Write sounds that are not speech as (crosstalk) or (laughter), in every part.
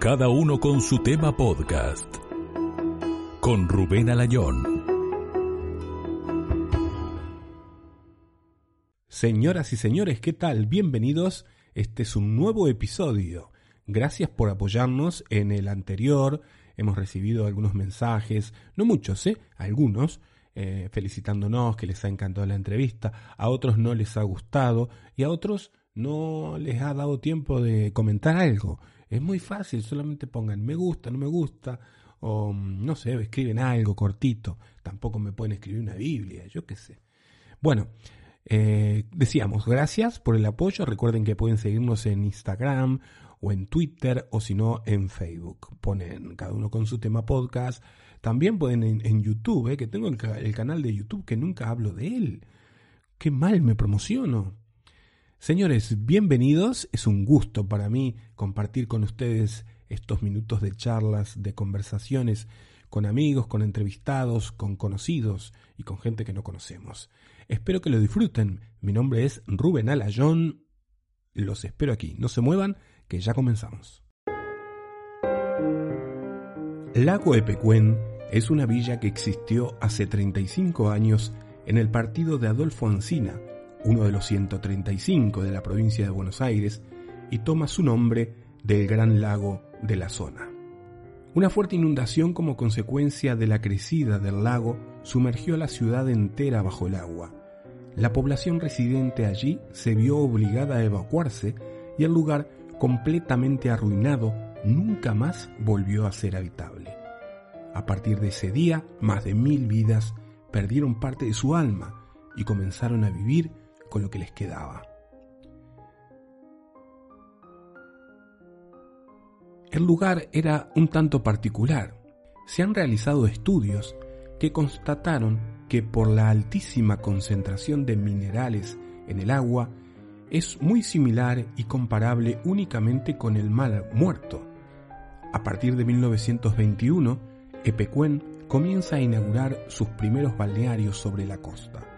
Cada uno con su tema podcast. Con Rubén Alayón. Señoras y señores, ¿qué tal? Bienvenidos. Este es un nuevo episodio. Gracias por apoyarnos en el anterior. Hemos recibido algunos mensajes, no muchos, ¿eh? Algunos, eh, felicitándonos, que les ha encantado la entrevista. A otros no les ha gustado y a otros no les ha dado tiempo de comentar algo. Es muy fácil, solamente pongan me gusta, no me gusta, o mm, no sé, escriben algo cortito. Tampoco me pueden escribir una Biblia, yo qué sé. Bueno, eh, decíamos, gracias por el apoyo. Recuerden que pueden seguirnos en Instagram o en Twitter o si no en Facebook. Ponen cada uno con su tema podcast. También pueden en, YouTube, eh, que tengo el, el canal de YouTube que nunca hablo de él. Qué mal me promociono. Señores, bienvenidos. Es un gusto para mí compartir con ustedes estos minutos de charlas, de conversaciones con amigos, con entrevistados, con conocidos y con gente que no conocemos. Espero que lo disfruten. Mi nombre es Rubén Alayón. Los espero aquí. No se muevan, que ya comenzamos. Lago Epecuén es una villa que existió hace 35 años en el partido de Adolfo Ancina, uno de los 135 de la provincia de Buenos Aires, y toma su nombre del gran lago de la zona. Una fuerte inundación como consecuencia de la crecida del lago sumergió a la ciudad entera bajo el agua. La población residente allí se vio obligada a evacuarse y el lugar, completamente arruinado, nunca más volvió a ser habitable. A partir de ese día, más de mil vidas perdieron parte de su alma y comenzaron a vivir con lo que les quedaba. El lugar era un tanto particular. Se han realizado estudios que constataron que por la altísima concentración de minerales en el agua es muy similar y comparable únicamente con el mar muerto. A partir de 1921, Epecuén comienza a inaugurar sus primeros balnearios sobre la costa.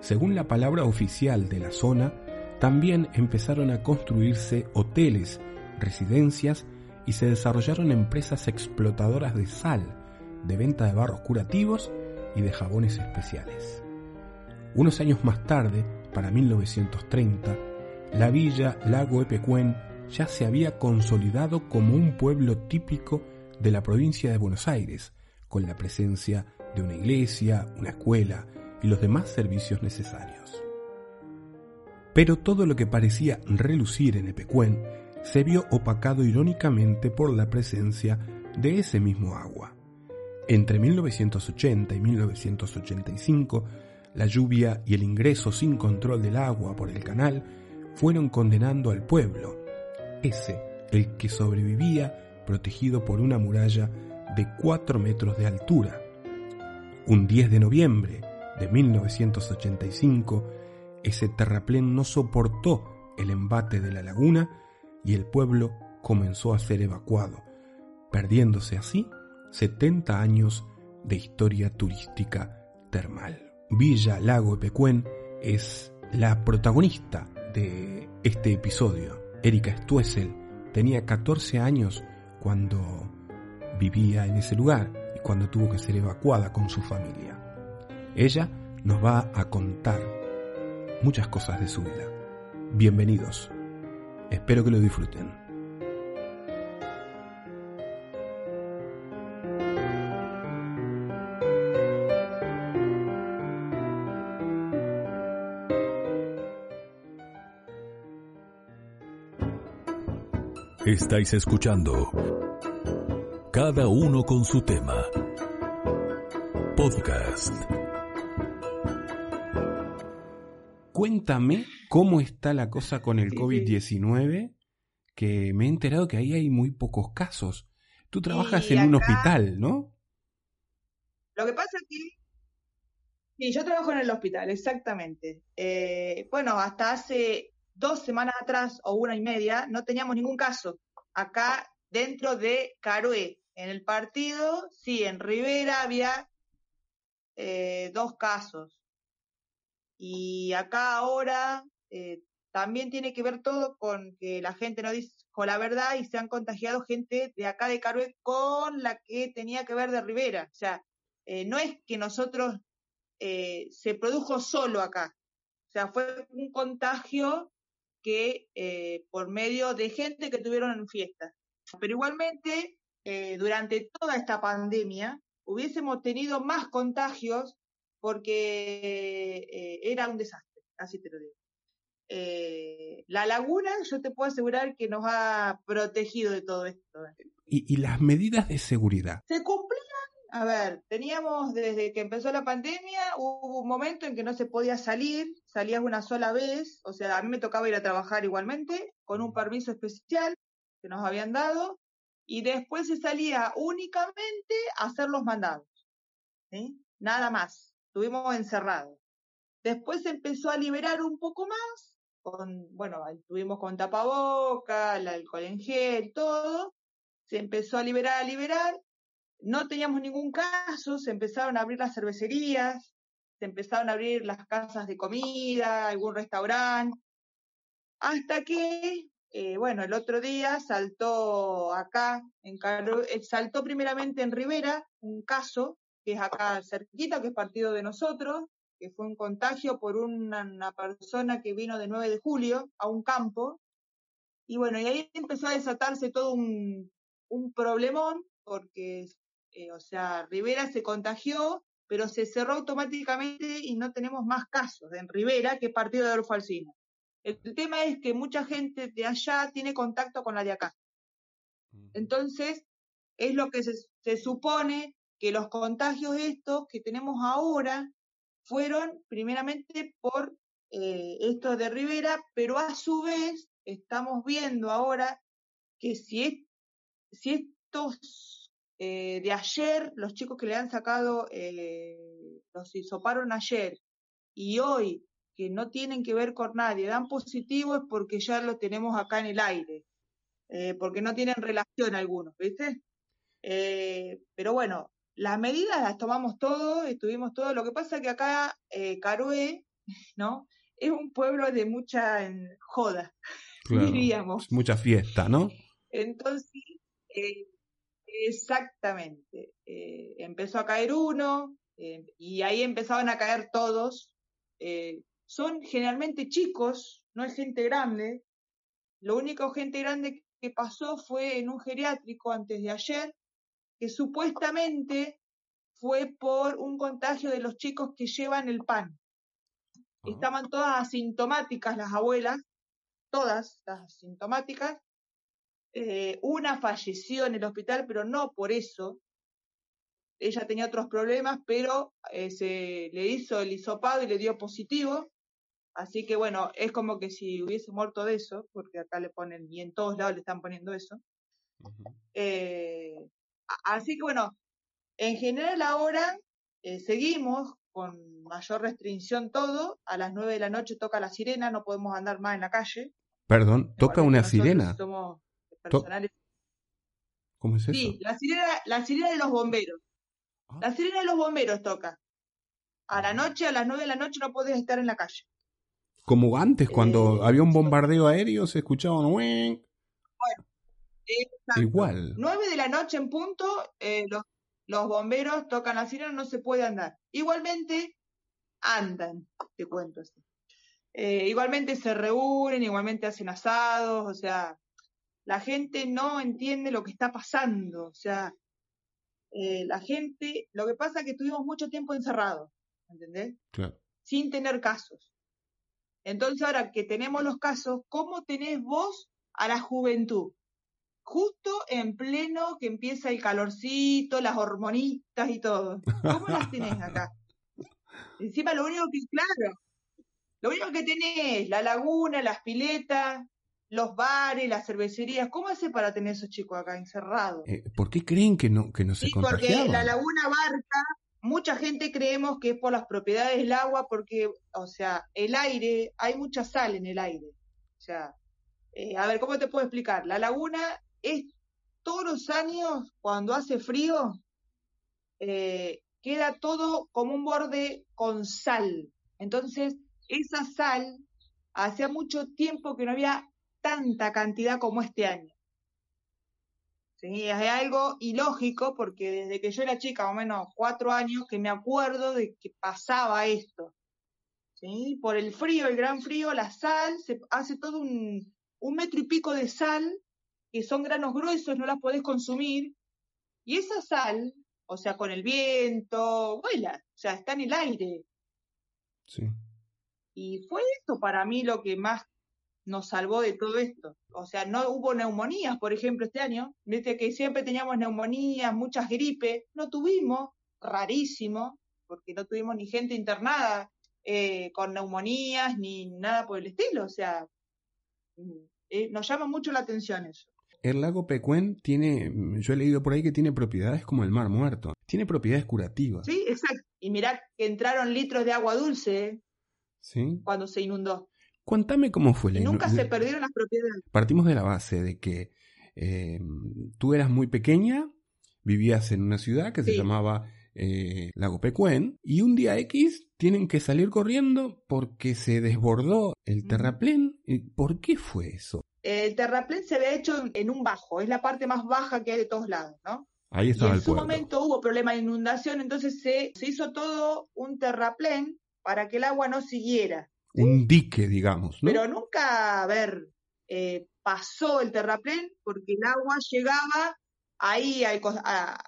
Según la palabra oficial de la zona, también empezaron a construirse hoteles, residencias y se desarrollaron empresas explotadoras de sal, de venta de barros curativos y de jabones especiales. Unos años más tarde, para 1930, la villa Lago Epecuén ya se había consolidado como un pueblo típico de la provincia de Buenos Aires, con la presencia de una iglesia, una escuela, y los demás servicios necesarios. Pero todo lo que parecía relucir en Epecuén se vio opacado irónicamente por la presencia de ese mismo agua. Entre 1980 y 1985, la lluvia y el ingreso sin control del agua por el canal fueron condenando al pueblo, ese el que sobrevivía protegido por una muralla de 4 metros de altura. Un 10 de noviembre de 1985, ese terraplén no soportó el embate de la laguna y el pueblo comenzó a ser evacuado, perdiéndose así 70 años de historia turística termal. Villa Lago Epecuén es la protagonista de este episodio. Erika Stuessel tenía 14 años cuando vivía en ese lugar y cuando tuvo que ser evacuada con su familia. Ella nos va a contar muchas cosas de su vida. Bienvenidos. Espero que lo disfruten. Estáis escuchando Cada uno con su tema. Podcast. Cuéntame cómo está la cosa con el COVID-19, que me he enterado que ahí hay muy pocos casos. Tú trabajas en un hospital, ¿no? Lo que pasa es que... Sí, yo trabajo en el hospital, exactamente. Eh, bueno, hasta hace dos semanas atrás o una y media no teníamos ningún caso. Acá dentro de Carué, en el partido, sí, en Rivera había eh, dos casos. Y acá ahora eh, también tiene que ver todo con que la gente no con la verdad y se han contagiado gente de acá de Carué con la que tenía que ver de Rivera. O sea, eh, no es que nosotros eh, se produjo solo acá. O sea, fue un contagio que eh, por medio de gente que tuvieron en fiestas. Pero igualmente, durante toda esta pandemia, hubiésemos tenido más contagios porque era un desastre, así te lo digo. Eh, la laguna, yo te puedo asegurar que nos ha protegido de todo esto. ¿Y, las medidas de seguridad? Se cumplían. A ver, teníamos desde que empezó la pandemia, hubo un momento en que no se podía salir, salías una sola vez, o sea, a mí me tocaba ir a trabajar igualmente, con un permiso especial que nos habían dado, y después se salía únicamente a hacer los mandados. Nada más, estuvimos encerrados. Después se empezó a liberar un poco más, bueno, estuvimos con tapaboca, el alcohol en gel, todo, se empezó a liberar, a liberar, no teníamos ningún caso, se empezaron a abrir las cervecerías, se empezaron a abrir las casas de comida, algún restaurante, hasta que, eh, bueno, el otro día saltó acá, en eh, saltó primeramente en Rivera un caso, que es acá cerquita, que es partido de nosotros, que fue un contagio por una, persona que vino de 9 de julio a un campo. Y bueno, y ahí empezó a desatarse todo un, un problemón, porque, eh, o sea, Rivera se contagió, pero se cerró automáticamente y no tenemos más casos en Rivera que partido de Adolfo Alsina. El tema es que mucha gente de allá tiene contacto con la de acá. Entonces, es lo que se, se supone que los contagios estos que tenemos ahora fueron primeramente por eh, esto de Rivera, pero a su vez estamos viendo ahora que si, si estos eh, de ayer, los chicos que le han sacado, eh, los hisoparon ayer y hoy que no tienen que ver con nadie, dan positivo es porque ya lo tenemos acá en el aire, eh, porque no tienen relación algunos, ¿viste? pero bueno, las medidas las tomamos todo, estuvimos todo. Lo que pasa es que acá eh, Carué, (laughs) ¿no? Es un pueblo de mucha joda, (laughs) diríamos. Mucha fiesta, ¿no? Entonces, eh, exactamente. Eh, empezó a caer uno eh, y ahí empezaban a caer todos. son generalmente chicos, no es gente grande. Lo único gente grande que pasó fue en un geriátrico antes de ayer, que supuestamente fue por un contagio de los chicos que llevan el pan. Ah. Estaban todas asintomáticas las abuelas, todas las asintomáticas. Eh, una falleció en el hospital, pero no por eso. Ella tenía otros problemas, pero eh, se le hizo el hisopado y le dio positivo. Así que bueno, es como que si hubiese muerto de eso, porque acá le ponen, y en todos lados le están poniendo eso. eh, Así que bueno, en general ahora eh, seguimos con mayor restricción todo. A las nueve de la noche toca la sirena, no podemos andar más en la calle. Perdón, toca una sirena. Somos personales. ¿Cómo es eso? Sí, la sirena, la sirena de los bomberos. Ah. La sirena de los bomberos toca. A la noche, a las nueve de la noche no podés estar en la calle. Como antes, cuando eh, había un bombardeo aéreo, se escuchaba un... Bueno, Igual. 9 de la noche en punto, eh, los, los, bomberos tocan la sirena, no se puede andar. Igualmente, andan, te cuento así. Eh, igualmente se reúnen, igualmente hacen asados, o sea, la gente no entiende lo que está pasando, o sea, eh, la gente, lo que pasa es que estuvimos mucho tiempo encerrados, ¿entendés? Claro. Sin tener casos. Entonces ahora que tenemos los casos, ¿cómo tenés vos a la juventud? Justo en pleno que empieza el calorcito, las hormonitas y todo. ¿Cómo las tenés acá? (laughs) Encima lo único que, claro, lo único que tenés, la laguna, las piletas, los bares, las cervecerías. ¿Cómo hace para tener esos chicos acá encerrados? Eh, ¿Por qué creen que no, que no se sí, porque la laguna Barca, mucha gente creemos que es por las propiedades del agua, porque, o sea, el aire, hay mucha sal en el aire. O sea, eh, a ver, ¿cómo te puedo explicar? La laguna es todos los años, cuando hace frío, eh, queda todo como un borde con sal. Entonces, esa sal, hacía mucho tiempo que no había tanta cantidad como este año. ¿Sí? Es algo ilógico porque desde que yo era chica, o menos cuatro años, que me acuerdo de que pasaba esto. ¿Sí? Por el frío, el gran frío, la sal, se hace todo un, un metro y pico de sal, que son granos gruesos, no las podés consumir, y esa sal, o sea, con el viento, vuela, o sea, está en el aire. Sí. Y fue esto para mí lo que más nos salvó de todo esto. O sea, no hubo neumonías, por ejemplo, este año. Viste que siempre teníamos neumonías, muchas gripes. No tuvimos, rarísimo, porque no tuvimos ni gente internada eh, con neumonías ni nada por el estilo. O sea, mm, eh, nos llama mucho la atención eso. El lago Pecuén tiene, yo he leído por ahí que tiene propiedades como el mar muerto. Tiene propiedades curativas. Sí, exacto. Y mirá que entraron litros de agua dulce ¿Sí? cuando se inundó. Cuéntame cómo fue la nunca se perdieron las propiedades. Partimos de la base de que eh, tú eras muy pequeña, vivías en una ciudad que se llamaba eh, Lago Pecuén, y un día X tienen que salir corriendo porque se desbordó el terraplén. ¿Y ¿Por qué fue eso? El terraplén se había hecho en un bajo, es la parte más baja que hay de todos lados, ¿no? Ahí Y estaba en el su pueblo. momento hubo problema de inundación, entonces se, se hizo todo un terraplén para que el agua no siguiera. Un dique, digamos, ¿no? Pero nunca, a ver, eh, pasó el terraplén porque el agua llegaba ahí, al a-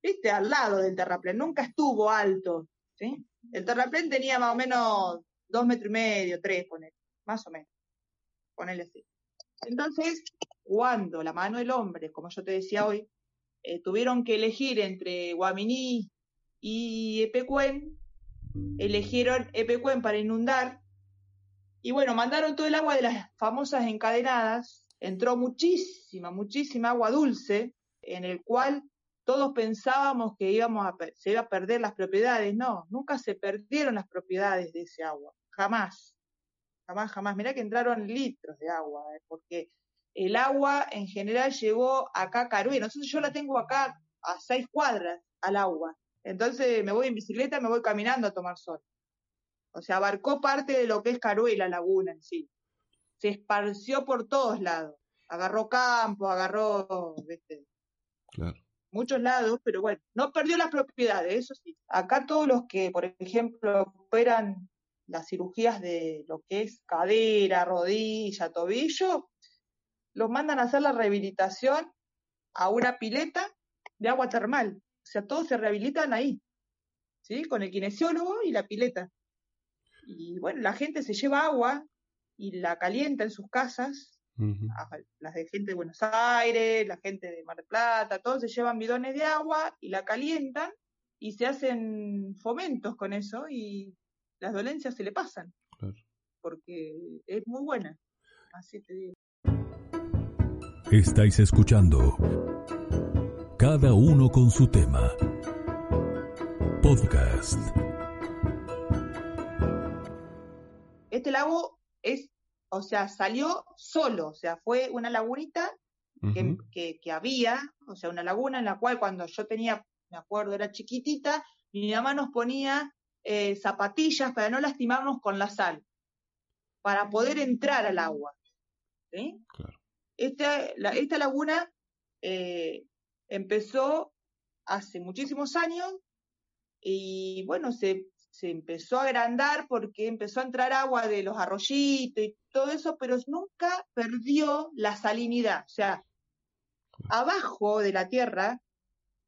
viste, al lado del terraplén, nunca estuvo alto, ¿sí? El terraplén tenía más o menos dos metros y medio, tres, ponele, más o menos, ponele así. Entonces, cuando la mano del hombre, como yo te decía hoy, eh, tuvieron que elegir entre Guaminí y Epecuén, eligieron Epecuén para inundar, y bueno, mandaron todo el agua de las famosas encadenadas, entró muchísima, muchísima agua dulce, en el cual todos pensábamos que íbamos a se iba a perder las propiedades. No, nunca se perdieron las propiedades de ese agua, jamás, jamás, jamás. Mirá que entraron litros de agua, eh, porque el agua en general llegó acá a. Entonces yo la tengo acá a seis cuadras al agua. Entonces me voy en bicicleta, me voy caminando a tomar sol. O sea, abarcó parte de lo que es Carué, la laguna en sí. Se esparció por todos lados. Agarró campo, agarró ¿viste? Claro. muchos lados, pero bueno, no perdió las propiedades, eso sí. Acá todos los que, por ejemplo, operan las cirugías de lo que es cadera, rodilla, tobillo, los mandan a hacer la rehabilitación a una pileta de agua termal. O sea, todos se rehabilitan ahí, ¿sí? Con el kinesiólogo y la pileta. Y bueno, la gente se lleva agua y la calienta en sus casas las de gente de Buenos Aires, la gente de Mar del Plata, todos se llevan bidones de agua y la calientan y se hacen fomentos con eso y las dolencias se le pasan, Claro. porque es muy buena. Así te digo. Estáis escuchando Cada uno con su tema. Podcast. Este lago es, o sea, salió solo, o sea, fue una lagunita que, que, que había, o sea, una laguna en la cual cuando yo tenía, me acuerdo, era chiquitita, mi mamá nos ponía eh, zapatillas para no lastimarnos con la sal, para poder entrar al agua. ¿sí? Claro. Esta, la- esta laguna eh, empezó hace muchísimos años y bueno, se, se empezó a agrandar porque empezó a entrar agua de los arroyitos y todo eso, pero nunca perdió la salinidad. O sea, abajo de la tierra,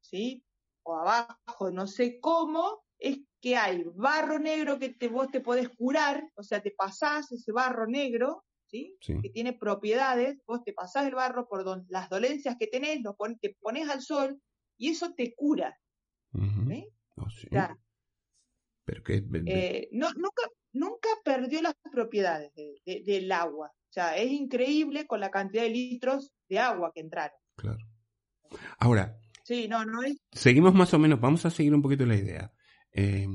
¿sí? O abajo, no sé cómo, es que hay barro negro que te, vos te podés curar, o sea, te pasás ese barro negro, ¿sí? Sí. Que tiene propiedades, vos te pasás el barro por don- las dolencias que tenés, pon- te pones al sol y eso te cura. ¿sí? Oh, sí. O sea, Pero que eh, no, nunca, nunca perdió las propiedades de- de- del agua. O sea, es increíble con la cantidad de litros de agua que entraron. claro. Ahora, Sí, no, no es. seguimos más o menos, vamos a seguir un poquito la idea. Eh,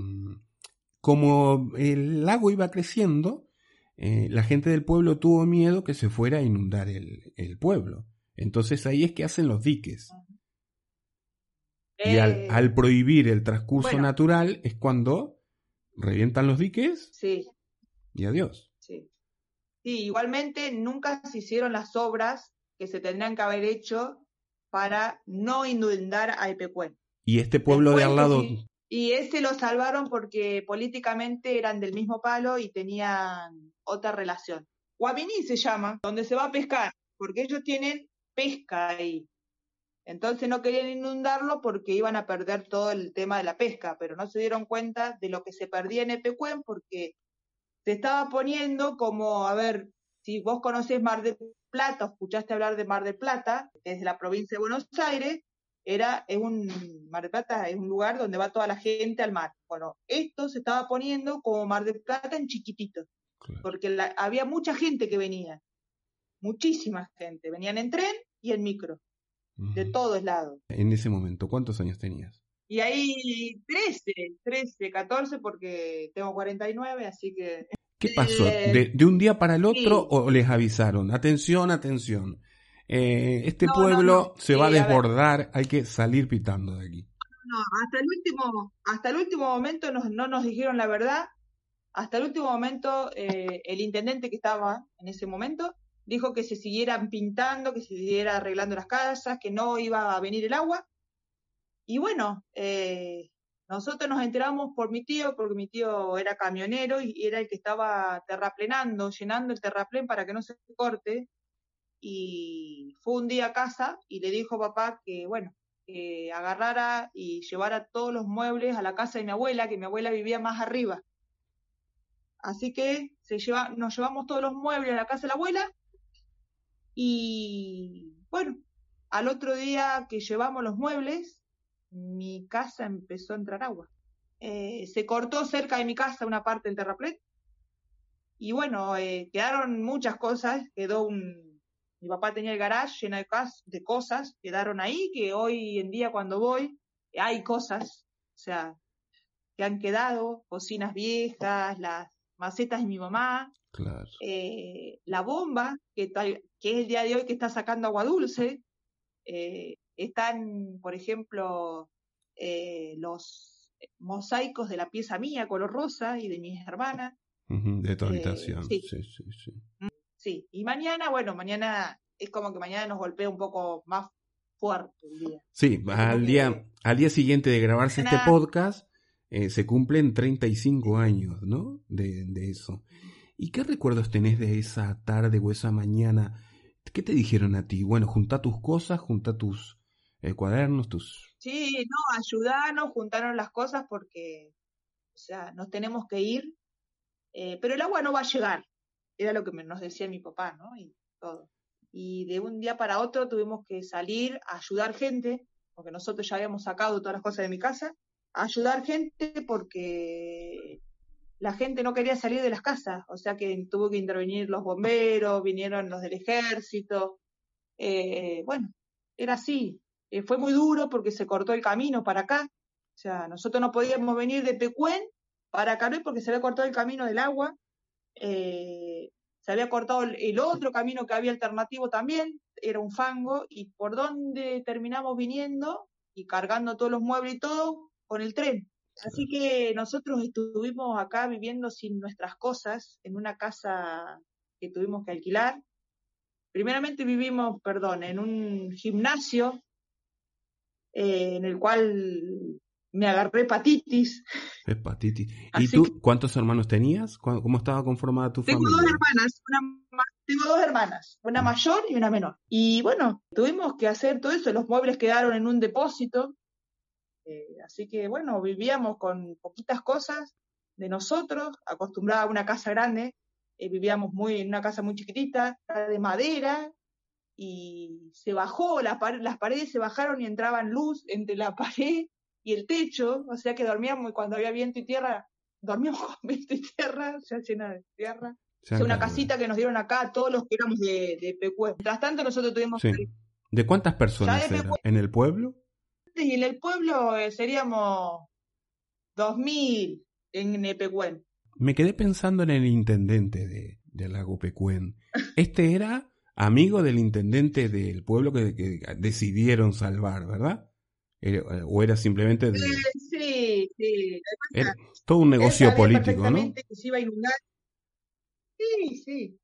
como el lago iba creciendo, eh, la gente del pueblo tuvo miedo que se fuera a inundar el, el pueblo. Entonces ahí es que hacen los diques. Y al, eh, al prohibir el transcurso bueno. natural es cuando revientan los diques Sí, y adiós. sí. Sí, igualmente nunca se hicieron las obras que se tendrían que haber hecho para no inundar a Epecuén. Y este pueblo de al lado... Y ese lo salvaron porque políticamente eran del mismo palo y tenían otra relación. Guaminí se llama, donde se va a pescar, porque ellos tienen pesca ahí. Entonces no querían inundarlo porque iban a perder todo el tema de la pesca, pero no se dieron cuenta de lo que se perdía en Epecuén porque se estaba poniendo como, a ver, si vos conocés Mar del Plata, escuchaste hablar de Mar del Plata, que es de la provincia de Buenos Aires, era, es un, Mar del Plata es un lugar donde va toda la gente al mar. Bueno, esto se estaba poniendo como Mar del Plata en chiquitito, porque había mucha gente que venía, muchísima gente, venían en tren y en micro, de todos lados. En ese momento, ¿cuántos años tenías? Y ahí 13, 13, 14, porque tengo 49, así que... ¿Qué pasó? Eh, ¿De, un día para el otro o les avisaron? Atención, atención. Eh, este pueblo se va a desbordar, hay que salir pitando de aquí. No, hasta el último, hasta el último momento no nos dijeron la verdad. Hasta el último momento, eh, el intendente que estaba en ese momento dijo que se siguieran pintando, que se siguiera arreglando las casas, que no iba a venir el agua. Y bueno, eh, nosotros nos enteramos por mi tío, porque mi tío era camionero y era el que estaba terraplenando, llenando el terraplén para que no se corte. Y fue un día a casa y le dijo a papá que, bueno, que agarrara y llevara todos los muebles a la casa de mi abuela, que mi abuela vivía más arriba. Así que se lleva, nos llevamos todos los muebles a la casa de la abuela y bueno, al otro día que llevamos los muebles, mi casa empezó a entrar agua. Eh, se cortó cerca de mi casa una parte del terraplén. Y bueno, eh, quedaron muchas cosas. Quedó un. Mi papá tenía el garage lleno de, de cosas, quedaron ahí, que hoy en día cuando voy hay cosas, o sea, que han quedado, cocinas viejas, las macetas de mi mamá, eh, la bomba, que, que es el día de hoy que está sacando agua dulce, eh, están, por ejemplo, eh, los mosaicos de la pieza mía, color rosa, y de mis hermanas. de tu eh, habitación, sí. sí, sí, mm, sí. y mañana, bueno, mañana es como que mañana nos golpea un poco más fuerte el día. Sí, al día, al día siguiente de grabarse este podcast, eh, se cumplen 35 años, ¿no? De, de eso. ¿Y qué recuerdos tenés de esa tarde o esa mañana? ¿Qué te dijeron a ti? Bueno, junta tus cosas, junta tus eh, cuadernos, tus... Sí, no, ayudarnos, juntaron las cosas porque, o sea, nos tenemos que ir, eh, pero el agua no va a llegar, era lo que nos decía mi papá, ¿no? Y todo. Y de un día para otro tuvimos que salir a ayudar gente, porque nosotros ya habíamos sacado todas las cosas de mi casa, a ayudar gente porque la gente no quería salir de las casas, o sea que tuvo que intervenir los bomberos, vinieron los del ejército, eh, bueno, era así, eh, fue muy duro porque se cortó el camino para acá. O sea, nosotros no podíamos venir de Pecuén para Caroy porque se había cortado el camino del agua. Eh, se había cortado el, otro camino que había alternativo también, era un fango, y por dónde terminamos viniendo y cargando todos los muebles y todo con el tren. Así que nosotros estuvimos acá viviendo sin nuestras cosas en una casa que tuvimos que alquilar. Primeramente vivimos, perdón, en un gimnasio eh, en el cual me agarré hepatitis. Hepatitis. ¿Y tú cuántos hermanos tenías? ¿Cómo estaba conformada tu tengo familia? Dos hermanas, una, tengo dos hermanas, una mayor y una menor. Y bueno, tuvimos que hacer todo eso, los muebles quedaron en un depósito, eh, así que bueno, vivíamos con poquitas cosas de nosotros, acostumbrada a una casa grande, eh, vivíamos muy en una casa muy chiquitita, de madera, y se bajó, las paredes se bajaron y entraban luz entre la (laughs) pared y el techo, o sea que dormíamos y cuando había viento y tierra, dormíamos (laughs) con viento y tierra, sea llena de tierra. O una casita que nos dieron acá, todos los que éramos de, de Mientras tanto nosotros tuvimos... ¿De cuántas personas? ¿En el pueblo? Y en el pueblo eh, seríamos 2.000 en Epecuen. Me quedé pensando en el intendente de, de Lago Pecuen. Este era amigo del intendente del pueblo que, decidieron salvar, ¿verdad? Eh, ¿O era simplemente de... Sí, sí. todo un negocio político, ¿no? Que se iba a inundar. Sí, sí.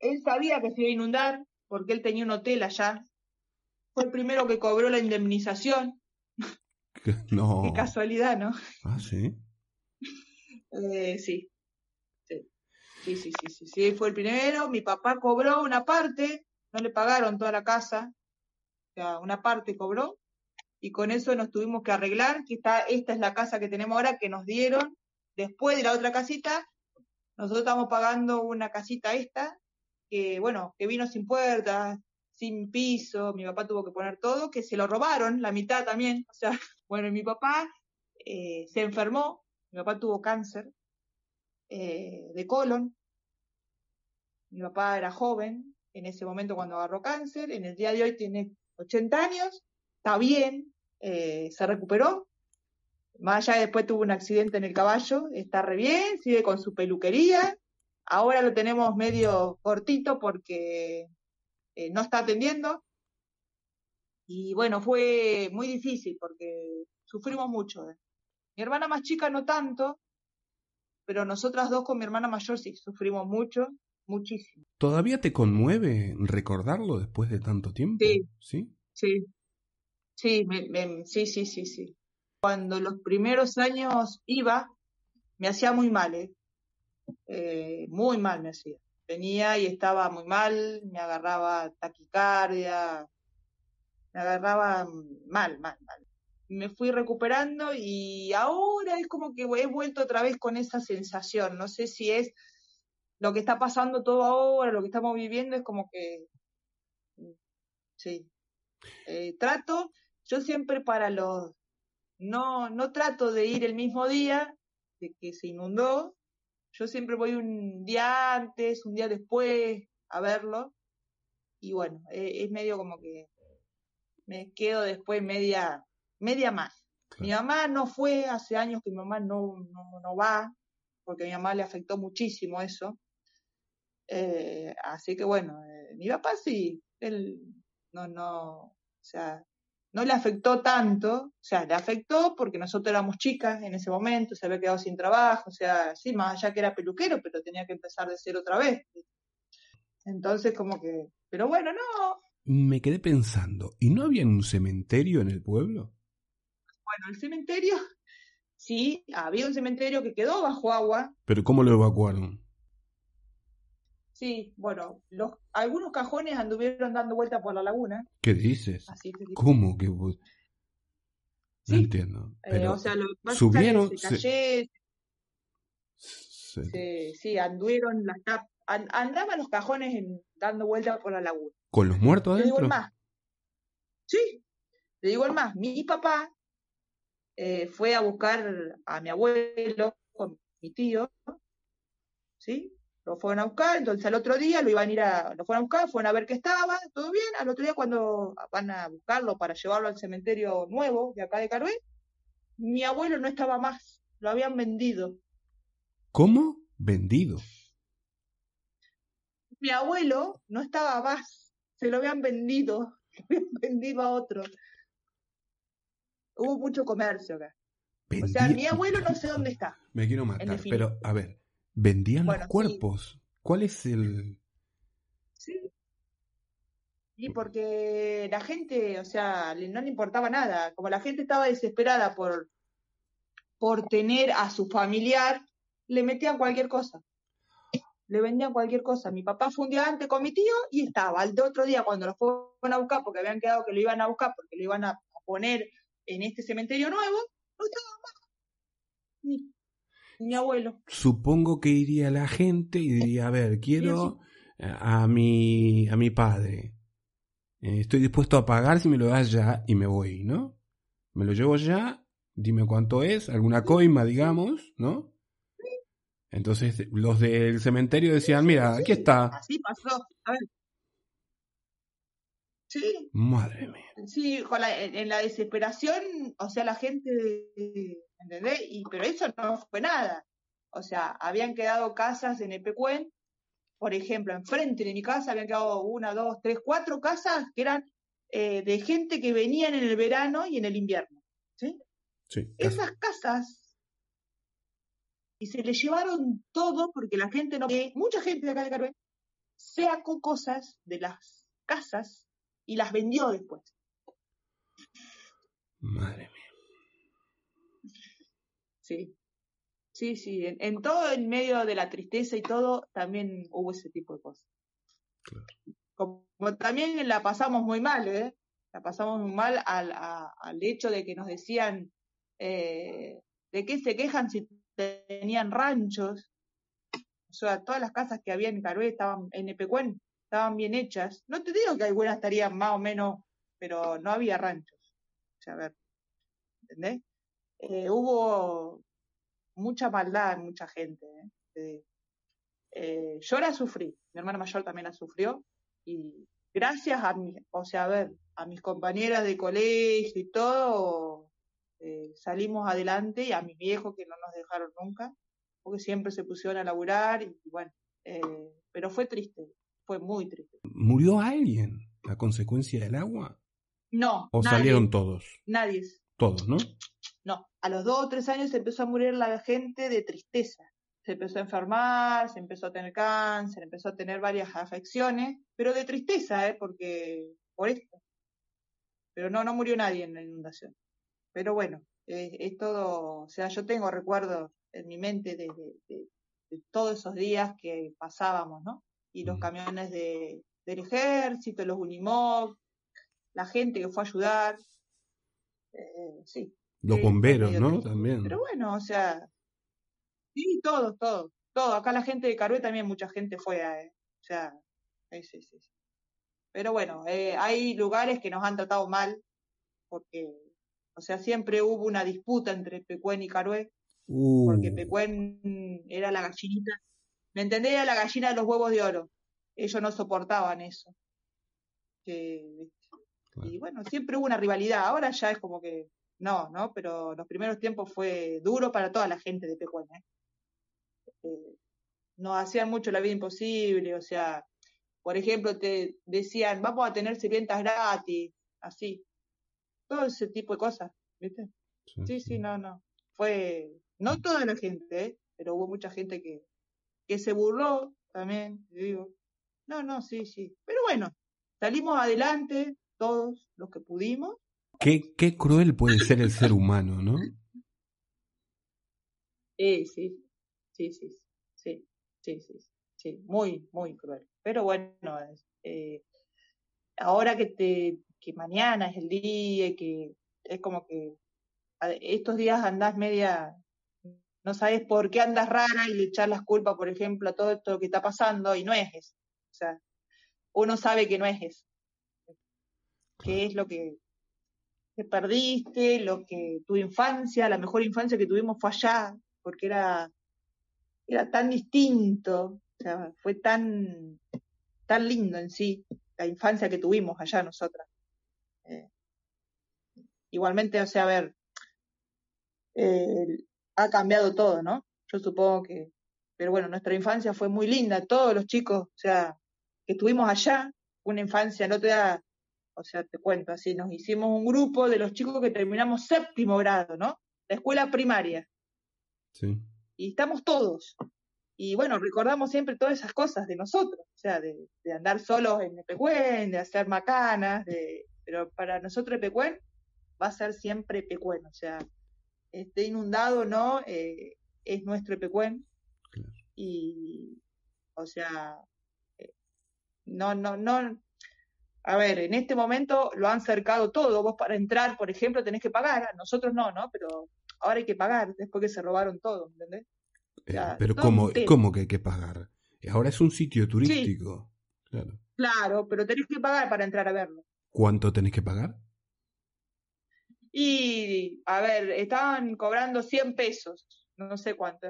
él sabía que se iba a inundar porque él tenía un hotel allá. Fue el primero que cobró la indemnización. (laughs) No. Qué casualidad, ¿no? Ah, sí. Eh, sí. Sí. sí. Sí, sí, sí, sí, fue el primero. Mi papá cobró una parte, no le pagaron toda la casa, o sea, una parte cobró, y con eso nos tuvimos que arreglar, que está, esta es la casa que tenemos ahora que nos dieron después de la otra casita. Nosotros estamos pagando una casita esta, que bueno, que vino sin puertas, sin piso, mi papá tuvo que poner todo, que se lo robaron, la mitad también. O sea, (laughs) bueno, mi papá eh, se enfermó, mi papá tuvo cáncer eh, de colon. Mi papá era joven en ese momento cuando agarró cáncer, en el día de hoy tiene 80 años, está bien, eh, se recuperó. Más allá después tuvo un accidente en el caballo, está re bien, sigue con su peluquería. Ahora lo tenemos medio cortito porque eh, no está atendiendo. Y bueno, fue muy difícil porque sufrimos mucho. ¿eh? Mi hermana más chica no tanto, pero nosotras dos con mi hermana mayor sí sufrimos mucho, muchísimo. ¿Todavía te conmueve recordarlo después de tanto tiempo? Sí. ¿Sí? Sí, sí, me, me, sí, sí, sí, sí. Cuando los primeros años iba, me hacía muy mal, ¿eh? Eh, muy mal me hacía. Venía y estaba muy mal, me agarraba taquicardia, me agarraba mal, mal, mal. Me fui recuperando y ahora es como que he vuelto otra vez con esa sensación. No sé si es lo que está pasando todo ahora, lo que estamos viviendo, es como que, sí. Eh, trato, yo siempre para los, no, no trato de ir el mismo día de que se inundó, yo siempre voy un día antes, un día después a verlo. Y bueno, eh, es medio como que me quedo después media, media más. Claro. Mi mamá no fue, hace años que mi mamá no, no, no va, porque a mi mamá le afectó muchísimo eso. Eh, así que bueno, eh, mi papá sí, él no, no, o sea, no le afectó tanto, o sea, le afectó porque nosotros éramos chicas en ese momento, se había quedado sin trabajo, o sea, sí, más allá que era peluquero, pero tenía que empezar de cero otra vez. Entonces, como que, pero bueno, no. Me quedé pensando, ¿y no había un cementerio en el pueblo? Bueno, el cementerio, sí, había un cementerio que quedó bajo agua, ¿Pero cómo lo evacuaron? Sí, bueno, los, algunos cajones anduvieron dando vuelta por la laguna, ¿Qué dices? así. ¿Cómo que vos- No Sí. entiendo. Eh, o sea, lo que subieron, se se- se- se- sí, anduvieron las andaban los cajones en- dando vuelta por la laguna. ¿Con los muertos Te digo el adentro? más. Sí, te digo el más. Mi papá eh, fue a buscar a mi abuelo con mi tío, ¿sí? Lo fueron a buscar, entonces al otro día lo iban a ir a, lo fueron a buscar, fueron a ver que estaba, todo bien. Al otro día cuando van a buscarlo para llevarlo al cementerio nuevo de acá de Carué, mi abuelo no estaba más, lo habían vendido. ¿Cómo? Vendido. Mi abuelo no estaba más, se lo habían vendido, (laughs) lo habían vendido a otro. Hubo mucho comercio acá. O sea, mi abuelo no sé dónde está. Me quiero matar, pero a ver, vendían Bueno, los sí. cuerpos. ¿Cuál es el...? Sí. Y porque la gente, o sea, no le importaba nada. Como la gente estaba desesperada por, por tener a su familiar, le metían cualquier cosa. Le vendían cualquier cosa. Mi papá fue un día antes con mi tío y estaba. Al otro día, cuando lo fueron a buscar, porque habían quedado que lo iban a buscar, porque lo iban a poner en este cementerio nuevo, no estaba más. Mi abuelo. Supongo que iría la gente y diría, a ver, quiero a mi, a mi padre. Eh, estoy dispuesto a pagar si me lo das ya y me voy, ¿no? Me lo llevo ya, dime cuánto es, alguna coima, digamos, ¿no? Entonces los del cementerio decían, mira, aquí está. Así pasó. A ver. Sí, Madre mía. Sí, con la- en, en la desesperación, o sea, la gente, ¿entendés? Y, pero eso no fue nada. O sea, habían quedado casas en Epecuén, por ejemplo, enfrente de mi casa habían quedado una, dos, tres, cuatro casas que eran eh, de gente que venían en el verano y en el invierno. ¿sí? Sí, Esas casas, y se le llevaron todo porque la gente no, mucha gente de acá de Carué sacó cosas de las casas y las vendió después. Madre mía. Sí, sí, sí. En, todo, en medio de la tristeza y todo, también hubo ese tipo de cosas. Como, también la pasamos muy mal, ¿eh? La pasamos muy mal al, al hecho de que nos decían, eh, ¿de qué se quejan si tenían ranchos? O sea, todas las casas que había en Carué estaban, en Epecuen, estaban bien hechas. No te digo que algunas estarían más o menos, pero no había ranchos. O sea, a ver, ¿entendés? Eh, hubo mucha maldad en mucha gente. ¿eh? Eh, yo la sufrí, mi hermana mayor también la sufrió y gracias a mi, o sea, a ver, a mis compañeras de colegio y todo, salimos adelante y a mis viejos que no nos dejaron nunca porque siempre se pusieron a laburar y bueno, eh, pero fue triste, fue muy triste. ¿Murió alguien a consecuencia del agua? No. ¿O salieron todos? Nadie. Todos, ¿no? No, a los dos o tres años se empezó a morir la gente de tristeza. Se empezó a enfermar, se empezó a tener cáncer, empezó a tener varias afecciones, pero de tristeza, ¿eh? Porque, por esto. Pero no, no murió nadie en la inundación. Pero bueno, es todo, o sea, yo tengo recuerdos en mi mente de, todos esos días que pasábamos, ¿no? Y los camiones de, del ejército, los Unimog, la gente que fue a ayudar, eh, sí. Los bomberos, ¿no? También. Pero bueno, o sea, sí, todos, todos, todo. Acá la gente de Carué también mucha gente fue, a, eh, o sea, sí, sí, sí. Pero bueno, eh, hay lugares que nos han tratado mal, porque, o sea, siempre hubo una disputa entre Pecuén y Carué, porque uh. Pecuen era la gallinita. ¿Me entendés? Era la gallina de los huevos de oro. Ellos no soportaban eso. Y bueno, siempre hubo una rivalidad. Ahora ya es como que no, ¿no? Pero los primeros tiempos fue duro para toda la gente de Pecuen. ¿eh? Eh, nos hacían mucho la vida imposible. O sea, por ejemplo, te decían, vamos a tener sirvientas gratis, así. Todo ese tipo de cosas, ¿viste? sí, sí no, no. Fue, no toda la gente, ¿eh? pero hubo mucha gente que, que se burló también, digo. No, no, sí, sí. Pero bueno, salimos adelante todos los que pudimos. Qué, qué cruel puede ser el ser humano, ¿no? Sí, sí, sí, sí, sí, sí, sí, sí, muy, muy cruel. Pero bueno, eh, ahora que te, que mañana es el día, que es como que estos días andás media no sabes por qué andas rara y le echas las culpas, por ejemplo, a todo esto que está pasando y no es eso. O sea, uno sabe que no es eso. ¿Qué es lo que, que perdiste, lo que tu infancia, la mejor infancia que tuvimos fue allá, porque era, era tan distinto, o sea, fue tan, tan lindo en sí, la infancia que tuvimos allá nosotras. Eh, igualmente, o sea, a ver, ha cambiado todo, ¿no? Yo supongo que, pero bueno, nuestra infancia fue muy linda, todos los chicos, o sea, que estuvimos allá, una infancia, no te da, o sea, te cuento así, nos hicimos un grupo de los chicos que terminamos séptimo grado, ¿no? La escuela primaria. Sí. Y estamos todos. Y bueno, recordamos siempre todas esas cosas de nosotros, o sea, de, andar solos en Epecuen, de hacer macanas, de, pero para nosotros Epecuen va a ser siempre Epecuen, o sea, esté inundado o no, eh, es nuestro Epecuén. Y, o sea, eh, no, no, no. A ver, en este momento lo han cercado todo. Vos para entrar, por ejemplo, tenés que pagar. Nosotros no, ¿no? Pero ahora hay que pagar después que se robaron todo, ¿entendés? Eh, pero ¿cómo, ¿cómo que hay que pagar? Ahora es un sitio turístico. Claro. claro, pero tenés que pagar para entrar a verlo. ¿Cuánto tenés que pagar? Y, a ver, estaban cobrando 100 pesos, no sé cuánto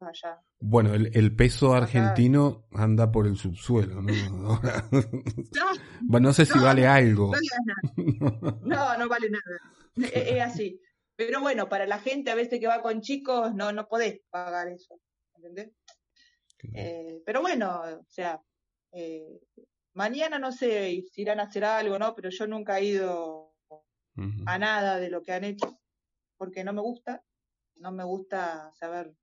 allá. Bueno, el, peso argentino anda por el subsuelo, ¿no? (laughs) (laughs) no sé si vale algo. (laughs) No, no, vale nada. Es, así. Pero bueno, para la gente a veces que va con chicos, no, no podés pagar eso. ¿Entendés? Eh, pero bueno, o sea, eh, mañana no sé si irán a hacer algo, ¿no? Pero yo nunca he ido a nada de lo que han hecho, porque no me gusta, no me gusta saber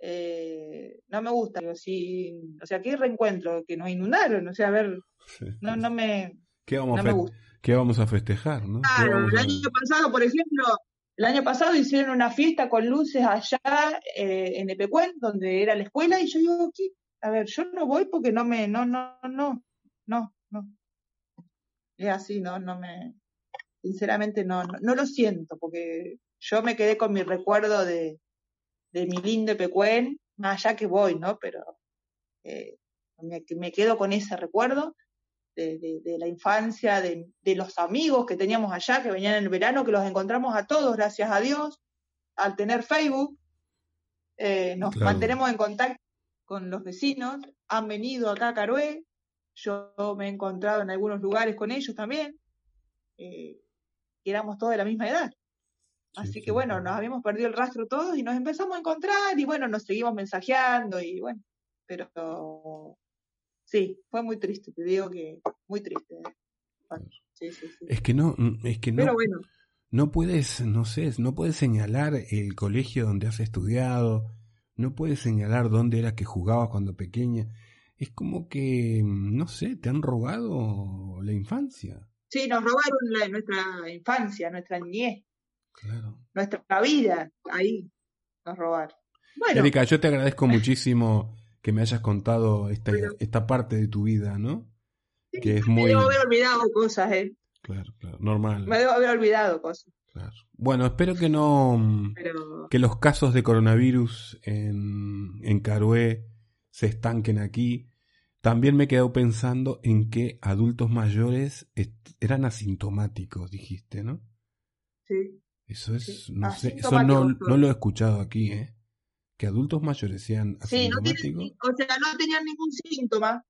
eh, no me gusta. Digo, si, o sea, ¿qué reencuentro? Que nos inundaron, o sea, a ver, (laughs) no, no me, ¿Qué vamos, no a me fe- gusta. qué vamos a festejar? ¿no? ¿Qué Claro, el año pasado, por ejemplo, el año pasado hicieron una fiesta con luces allá eh, en Epecuén, donde era la escuela, y yo digo, ¿qué? A ver, yo no voy porque no me, no, no, no, no, no. Es así, no, no me, sinceramente no, no, no lo siento, porque yo me quedé con mi recuerdo de, de mi lindo Epecuén, más allá que voy, ¿no? Pero eh, me, me quedo con ese recuerdo de, de- de la infancia, de, de los amigos que teníamos allá, que venían en el verano, que los encontramos a todos, gracias a Dios, al tener Facebook, eh, nos Claro. mantenemos en contacto con los vecinos, han venido acá a Carué, yo me he encontrado en algunos lugares con ellos también, eh, y éramos todos de la misma edad. Así Sí, que sí. bueno, nos habíamos perdido el rastro todos y nos empezamos a encontrar y bueno, nos seguimos mensajeando y bueno, pero sí, fue muy triste, te digo que muy triste. ¿eh? Bueno, sí. Es que no, es que no, Pero bueno, no puedes, no sé, no puedes señalar el colegio donde has estudiado, no puedes señalar dónde era que jugabas cuando pequeña. Es como que, no sé, te han robado la infancia. sí, nos robaron la- nuestra infancia, nuestra niñez, Claro. nuestra vida, ahí nos robaron. Bueno, Erika, yo te agradezco (laughs) muchísimo que me hayas contado esta, Bueno. esta parte de tu vida, ¿no? Que es me muy... debo haber olvidado cosas, ¿eh? Claro, claro, normal. Me debo haber olvidado cosas, Claro. Bueno, espero que no... pero que los casos de coronavirus en, en Carué se estanquen aquí. También me he quedado pensando en que adultos mayores eran asintomáticos, dijiste, ¿no? sí. Eso es, Sí, no sé, eso no, no lo he escuchado aquí, ¿eh? Que adultos mayores sean Sí, no tienen, o sea, no tenían ningún síntoma,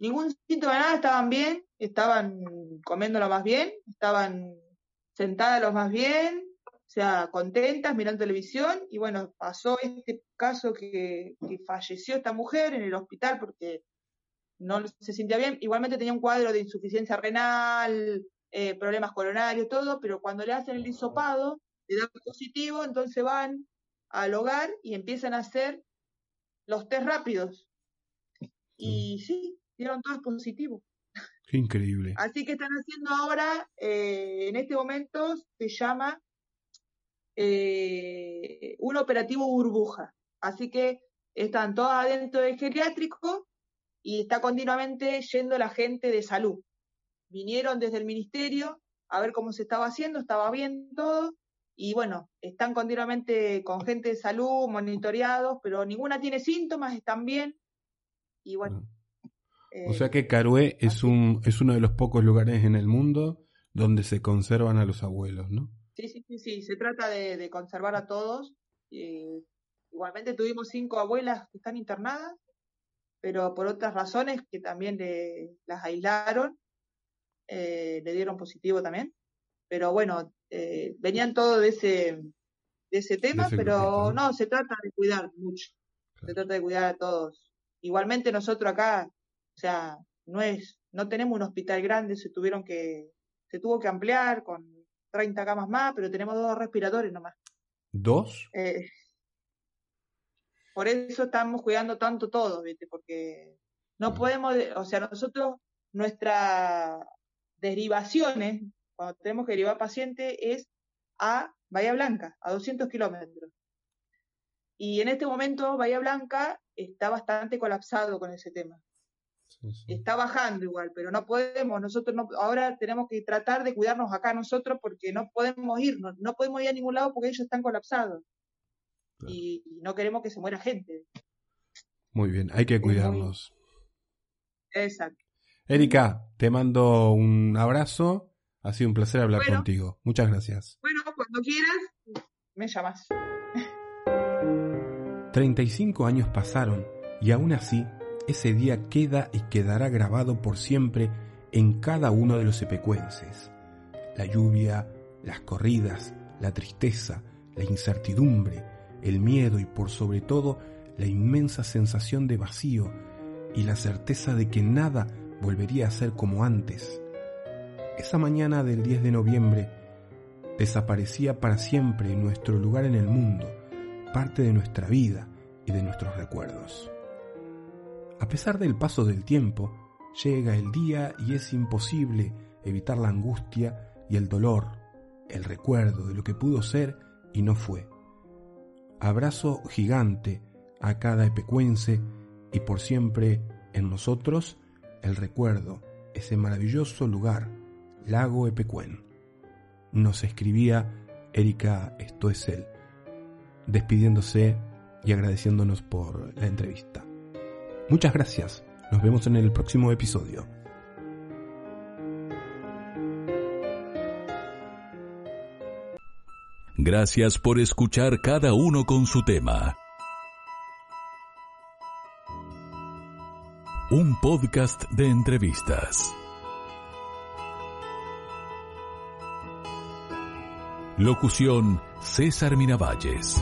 ningún síntoma de nada, estaban bien, estaban comiéndolo más bien, estaban sentadas lo más bien, o sea, contentas, mirando televisión, y bueno, pasó este caso que, que falleció esta mujer en el hospital porque no se sentía bien, igualmente tenía un cuadro de insuficiencia renal, eh, problemas coronarios, todo, pero cuando le hacen el hisopado, le da positivo, entonces van al hogar y empiezan a hacer los test rápidos. Y sí, dieron todos positivos. Qué increíble. Así que están haciendo ahora, eh, en este momento se llama eh, un operativo burbuja. Así que están todos adentro del geriátrico y está continuamente yendo la gente de salud. Vinieron desde el ministerio a ver cómo se estaba haciendo, estaba bien todo, y bueno, están continuamente con gente de salud, monitoreados, pero ninguna tiene síntomas, están bien, y bueno. O sea eh, que Carué es, un, es uno de los pocos lugares en el mundo donde se conservan a los abuelos, ¿no? Sí, sí, sí, sí, se trata de, de conservar a todos. eh, igualmente tuvimos cinco abuelas que están internadas, pero por otras razones que también las aislaron, eh, le dieron positivo también. Pero bueno, eh, venían todos de ese, de ese tema, ese pero ¿no? no, se trata de cuidar mucho, se trata de cuidar a todos. Igualmente nosotros acá, o sea, no es, no tenemos un hospital grande, se tuvieron que, se tuvo que ampliar con 30 camas más, pero tenemos dos respiradores nomás. ¿Dos? Eh, por eso estamos cuidando tanto todo, ¿viste? Porque no podemos, o sea, nosotros, nuestras derivaciones, cuando tenemos que derivar paciente, es a Bahía Blanca, a 200 kilómetros. Y en este momento Bahía Blanca está bastante colapsado con ese tema. Sí, sí. Está bajando igual, pero no podemos, nosotros no, ahora tenemos que tratar de cuidarnos acá nosotros porque no podemos ir, no, podemos ir a ningún lado porque ellos están colapsados. Claro. Y, y no queremos que se muera gente. Muy bien, hay que cuidarnos. Exacto. Erika, te mando un abrazo. Ha sido un placer hablar Bueno. contigo. Muchas gracias. Bueno, cuando quieras, me llamas. 35 años pasaron y aún así ese día queda y quedará grabado por siempre en cada uno de los epecuenses. La lluvia, las corridas, la tristeza, la incertidumbre, el miedo y por sobre todo la inmensa sensación de vacío y la certeza de que nada volvería a ser como antes. Esa mañana del 10 de noviembre desaparecía para siempre nuestro lugar en el mundo, parte de nuestra vida, y de nuestros recuerdos. A pesar del paso del tiempo, llega el día y es imposible evitar la angustia y el dolor, el recuerdo de lo que pudo ser y no fue. Abrazo gigante a cada epecuense y por siempre en nosotros el recuerdo, ese maravilloso lugar, Lago Epecuén. Nos escribía Erika Stoessel, despidiéndose y agradeciéndonos por la entrevista. Muchas gracias. Nos vemos en el próximo episodio. Gracias por escuchar cada uno con su tema. Un podcast de entrevistas. Locución César Miravalles.